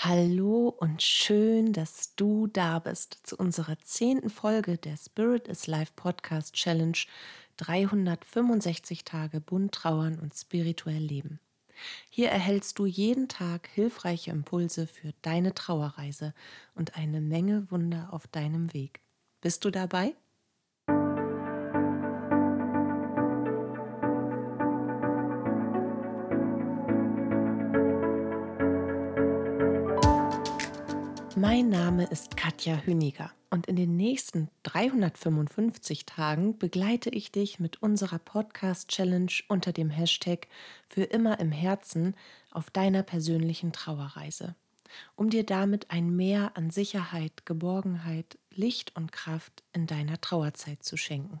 Hallo und schön, dass du da bist zu unserer zehnten Folge der Spirit is Life Podcast Challenge 365 Tage bunt trauern und spirituell leben. Hier erhältst du jeden Tag hilfreiche Impulse für deine Trauerreise und eine Menge Wunder auf deinem Weg. Bist du dabei? Mein Name ist Katja Hüniger und in den nächsten 355 Tagen begleite ich dich mit unserer Podcast-Challenge unter dem Hashtag Für immer im Herzen auf deiner persönlichen Trauerreise, um dir damit ein Mehr an Sicherheit, Geborgenheit, Licht und Kraft in deiner Trauerzeit zu schenken.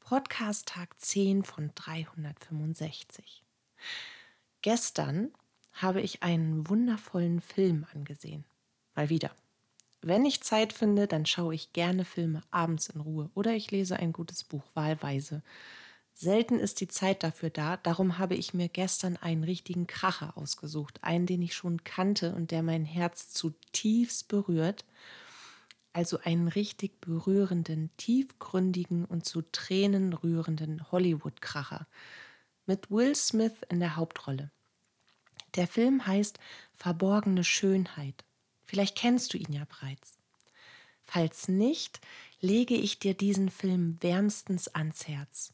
Podcast Tag 10 von 365. Gestern habe ich einen wundervollen Film angesehen. Mal wieder. Wenn ich Zeit finde, dann schaue ich gerne Filme abends in Ruhe oder ich lese ein gutes Buch wahlweise. Selten ist die Zeit dafür da, darum habe ich mir gestern einen richtigen Kracher ausgesucht, einen, den ich schon kannte und der mein Herz zutiefst berührt. Also einen richtig berührenden, tiefgründigen und zu Tränen rührenden Hollywood-Kracher mit Will Smith in der Hauptrolle. Der Film heißt Verborgene Schönheit Vielleicht kennst du ihn ja bereits. Falls nicht, lege ich dir diesen Film wärmstens ans Herz.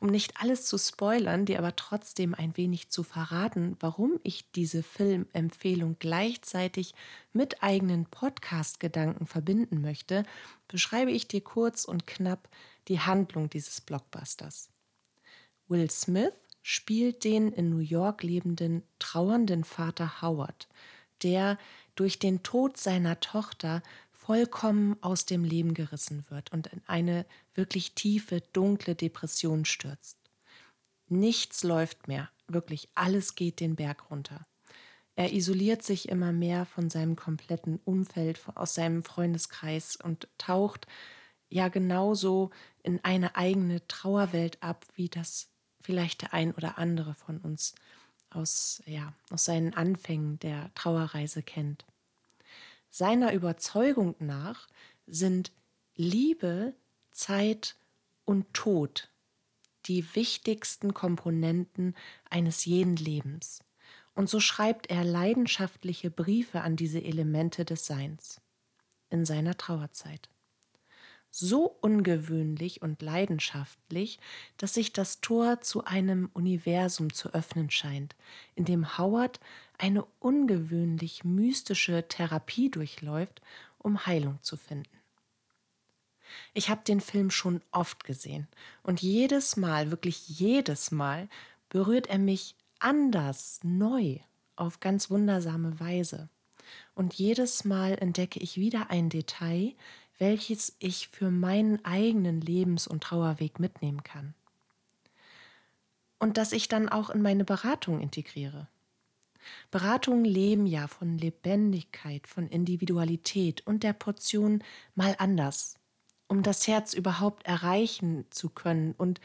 Um nicht alles zu spoilern, dir aber trotzdem ein wenig zu verraten, warum ich diese Filmempfehlung gleichzeitig mit eigenen Podcast-Gedanken verbinden möchte, beschreibe ich dir kurz und knapp die Handlung dieses Blockbusters. Will Smith spielt den in New York lebenden, trauernden Vater Howard, der durch den Tod seiner Tochter vollkommen aus dem Leben gerissen wird und in eine wirklich tiefe, dunkle Depression stürzt. Nichts läuft mehr, wirklich alles geht den Berg runter. Er isoliert sich immer mehr von seinem kompletten Umfeld, aus seinem Freundeskreis und taucht ja genauso in eine eigene Trauerwelt ab, wie das vielleicht der ein oder andere von uns aus, ja, aus seinen Anfängen der Trauerreise kennt. Seiner Überzeugung nach sind Liebe, Zeit und Tod die wichtigsten Komponenten eines jeden Lebens. Und so schreibt er leidenschaftliche Briefe an diese Elemente des Seins in seiner Trauerzeit so ungewöhnlich und leidenschaftlich, dass sich das Tor zu einem Universum zu öffnen scheint, in dem Howard eine ungewöhnlich mystische Therapie durchläuft, um Heilung zu finden. Ich habe den Film schon oft gesehen und jedes Mal, wirklich jedes Mal, berührt er mich anders, neu, auf ganz wundersame Weise. Und jedes Mal entdecke ich wieder ein Detail, welches ich für meinen eigenen Lebens- und Trauerweg mitnehmen kann. Und das ich dann auch in meine Beratung integriere. Beratungen leben ja von Lebendigkeit, von Individualität und der Portion mal anders, um das Herz überhaupt erreichen zu können und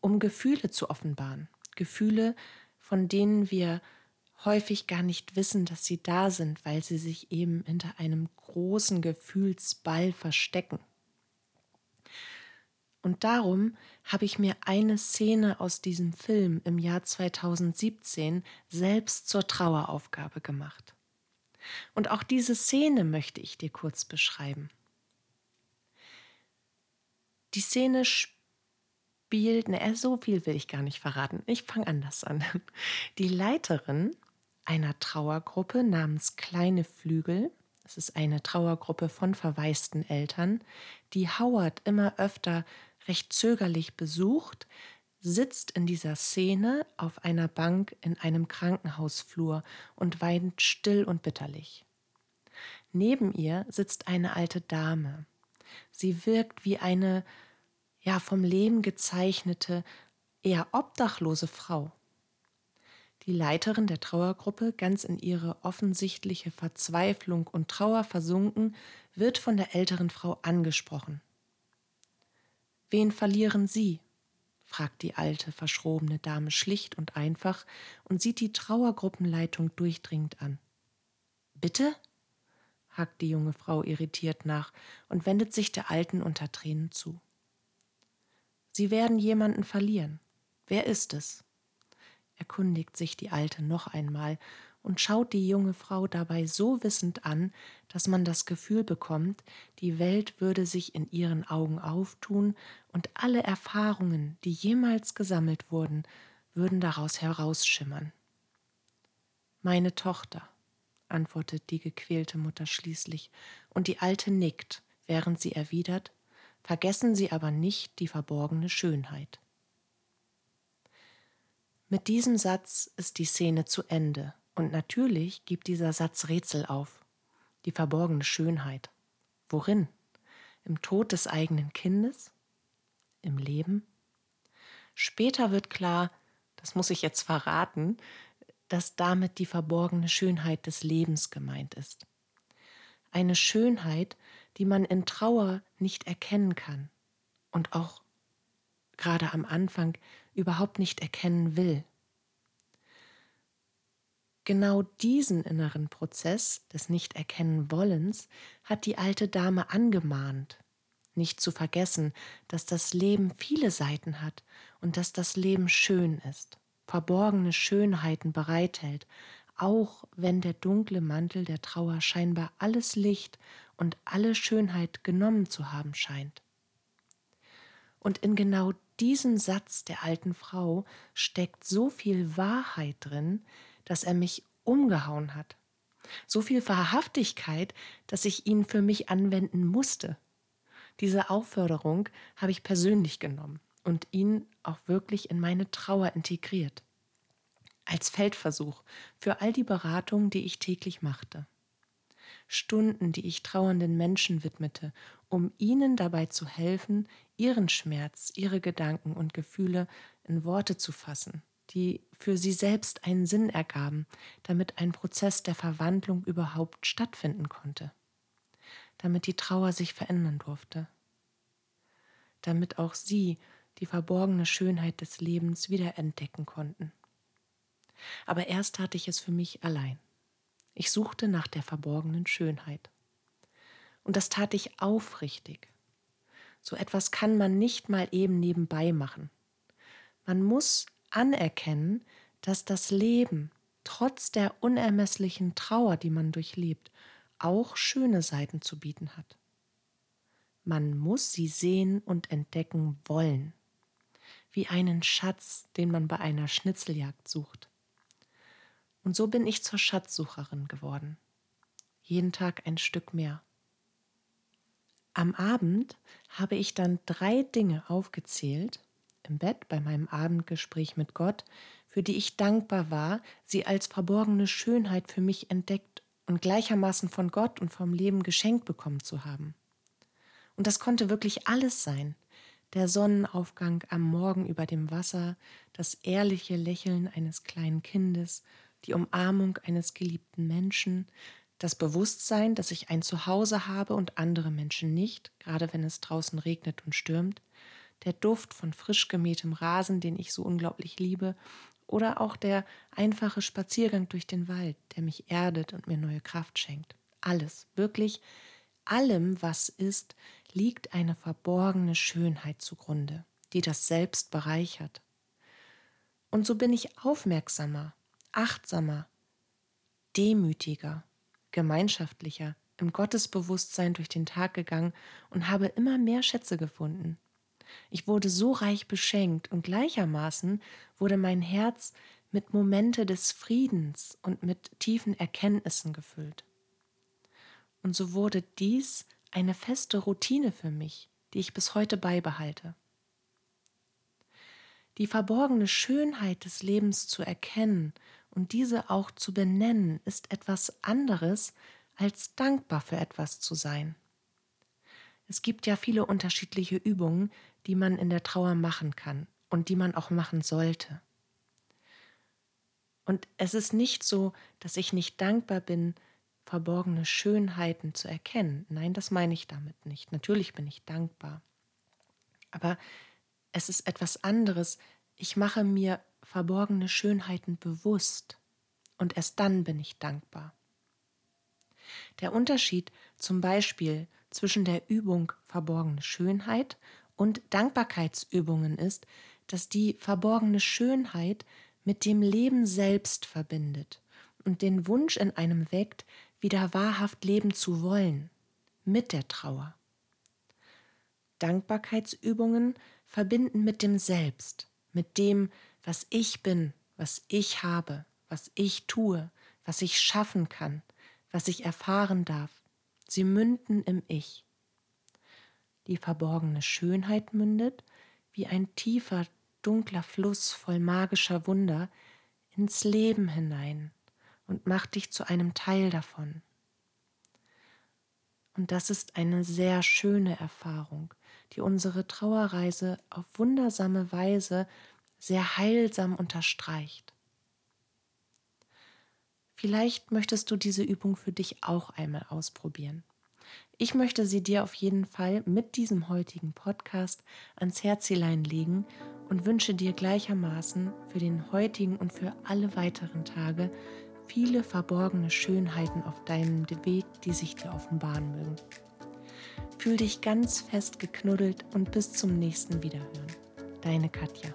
um Gefühle zu offenbaren. Gefühle, von denen wir häufig gar nicht wissen, dass sie da sind, weil sie sich eben hinter einem großen Gefühlsball verstecken. Und darum habe ich mir eine Szene aus diesem Film im Jahr 2017 selbst zur Traueraufgabe gemacht. Und auch diese Szene möchte ich dir kurz beschreiben. Die Szene spielt, ne, so viel will ich gar nicht verraten. Ich fange anders an. Die Leiterin einer Trauergruppe namens Kleine Flügel. Es ist eine Trauergruppe von verwaisten Eltern, die Howard immer öfter recht zögerlich besucht, sitzt in dieser Szene auf einer Bank in einem Krankenhausflur und weint still und bitterlich. Neben ihr sitzt eine alte Dame. Sie wirkt wie eine ja vom Leben gezeichnete, eher obdachlose Frau. Die Leiterin der Trauergruppe, ganz in ihre offensichtliche Verzweiflung und Trauer versunken, wird von der älteren Frau angesprochen. Wen verlieren Sie? fragt die alte, verschrobene Dame schlicht und einfach und sieht die Trauergruppenleitung durchdringend an. Bitte? hakt die junge Frau irritiert nach und wendet sich der Alten unter Tränen zu. Sie werden jemanden verlieren. Wer ist es? Erkundigt sich die Alte noch einmal und schaut die junge Frau dabei so wissend an, dass man das Gefühl bekommt, die Welt würde sich in ihren Augen auftun und alle Erfahrungen, die jemals gesammelt wurden, würden daraus herausschimmern. Meine Tochter, antwortet die gequälte Mutter schließlich, und die Alte nickt, während sie erwidert, vergessen Sie aber nicht die verborgene Schönheit. Mit diesem Satz ist die Szene zu Ende und natürlich gibt dieser Satz Rätsel auf. Die verborgene Schönheit. Worin? Im Tod des eigenen Kindes? Im Leben? Später wird klar, das muss ich jetzt verraten, dass damit die verborgene Schönheit des Lebens gemeint ist. Eine Schönheit, die man in Trauer nicht erkennen kann und auch gerade am Anfang überhaupt nicht erkennen will. Genau diesen inneren Prozess des Nicht-Erkennen-Wollens hat die alte Dame angemahnt. Nicht zu vergessen, dass das Leben viele Seiten hat und dass das Leben schön ist, verborgene Schönheiten bereithält, auch wenn der dunkle Mantel der Trauer scheinbar alles Licht und alle Schönheit genommen zu haben scheint. Und in genau diesem Satz der alten Frau steckt so viel Wahrheit drin, dass er mich umgehauen hat. So viel Wahrhaftigkeit, dass ich ihn für mich anwenden musste. Diese Aufforderung habe ich persönlich genommen und ihn auch wirklich in meine Trauer integriert. Als Feldversuch für all die Beratungen, die ich täglich machte. Stunden, die ich trauernden Menschen widmete, um ihnen dabei zu helfen, ihren Schmerz, ihre Gedanken und Gefühle in Worte zu fassen die für sie selbst einen Sinn ergaben, damit ein Prozess der Verwandlung überhaupt stattfinden konnte, damit die Trauer sich verändern durfte, damit auch sie die verborgene Schönheit des Lebens wiederentdecken konnten. Aber erst tat ich es für mich allein. Ich suchte nach der verborgenen Schönheit. Und das tat ich aufrichtig. So etwas kann man nicht mal eben nebenbei machen. Man muss anerkennen, dass das Leben trotz der unermesslichen Trauer, die man durchlebt, auch schöne Seiten zu bieten hat. Man muss sie sehen und entdecken wollen, wie einen Schatz, den man bei einer Schnitzeljagd sucht. Und so bin ich zur Schatzsucherin geworden. Jeden Tag ein Stück mehr. Am Abend habe ich dann drei Dinge aufgezählt, im Bett bei meinem Abendgespräch mit Gott, für die ich dankbar war, sie als verborgene Schönheit für mich entdeckt und gleichermaßen von Gott und vom Leben geschenkt bekommen zu haben. Und das konnte wirklich alles sein. Der Sonnenaufgang am Morgen über dem Wasser, das ehrliche Lächeln eines kleinen Kindes, die Umarmung eines geliebten Menschen, das Bewusstsein, dass ich ein Zuhause habe und andere Menschen nicht, gerade wenn es draußen regnet und stürmt, der Duft von frisch gemähtem Rasen, den ich so unglaublich liebe, oder auch der einfache Spaziergang durch den Wald, der mich erdet und mir neue Kraft schenkt. Alles, wirklich allem, was ist, liegt eine verborgene Schönheit zugrunde, die das Selbst bereichert. Und so bin ich aufmerksamer, achtsamer, demütiger, gemeinschaftlicher, im Gottesbewusstsein durch den Tag gegangen und habe immer mehr Schätze gefunden, ich wurde so reich beschenkt und gleichermaßen wurde mein Herz mit Momente des Friedens und mit tiefen Erkenntnissen gefüllt. Und so wurde dies eine feste Routine für mich, die ich bis heute beibehalte. Die verborgene Schönheit des Lebens zu erkennen und diese auch zu benennen, ist etwas anderes, als dankbar für etwas zu sein. Es gibt ja viele unterschiedliche Übungen, die man in der Trauer machen kann und die man auch machen sollte. Und es ist nicht so, dass ich nicht dankbar bin, verborgene Schönheiten zu erkennen. Nein, das meine ich damit nicht. Natürlich bin ich dankbar. Aber es ist etwas anderes. Ich mache mir verborgene Schönheiten bewusst und erst dann bin ich dankbar. Der Unterschied zum Beispiel zwischen der Übung verborgene Schönheit und Dankbarkeitsübungen ist, dass die verborgene Schönheit mit dem Leben selbst verbindet und den Wunsch in einem weckt, wieder wahrhaft leben zu wollen, mit der Trauer. Dankbarkeitsübungen verbinden mit dem Selbst, mit dem, was ich bin, was ich habe, was ich tue, was ich schaffen kann, was ich erfahren darf. Sie münden im Ich. Die verborgene Schönheit mündet, wie ein tiefer, dunkler Fluss voll magischer Wunder, ins Leben hinein und macht dich zu einem Teil davon. Und das ist eine sehr schöne Erfahrung, die unsere Trauerreise auf wundersame Weise sehr heilsam unterstreicht. Vielleicht möchtest du diese Übung für dich auch einmal ausprobieren. Ich möchte sie dir auf jeden Fall mit diesem heutigen Podcast ans Herzilein legen und wünsche dir gleichermaßen für den heutigen und für alle weiteren Tage viele verborgene Schönheiten auf deinem Weg, die sich dir offenbaren mögen. Fühl dich ganz fest geknuddelt und bis zum nächsten Wiederhören. Deine Katja.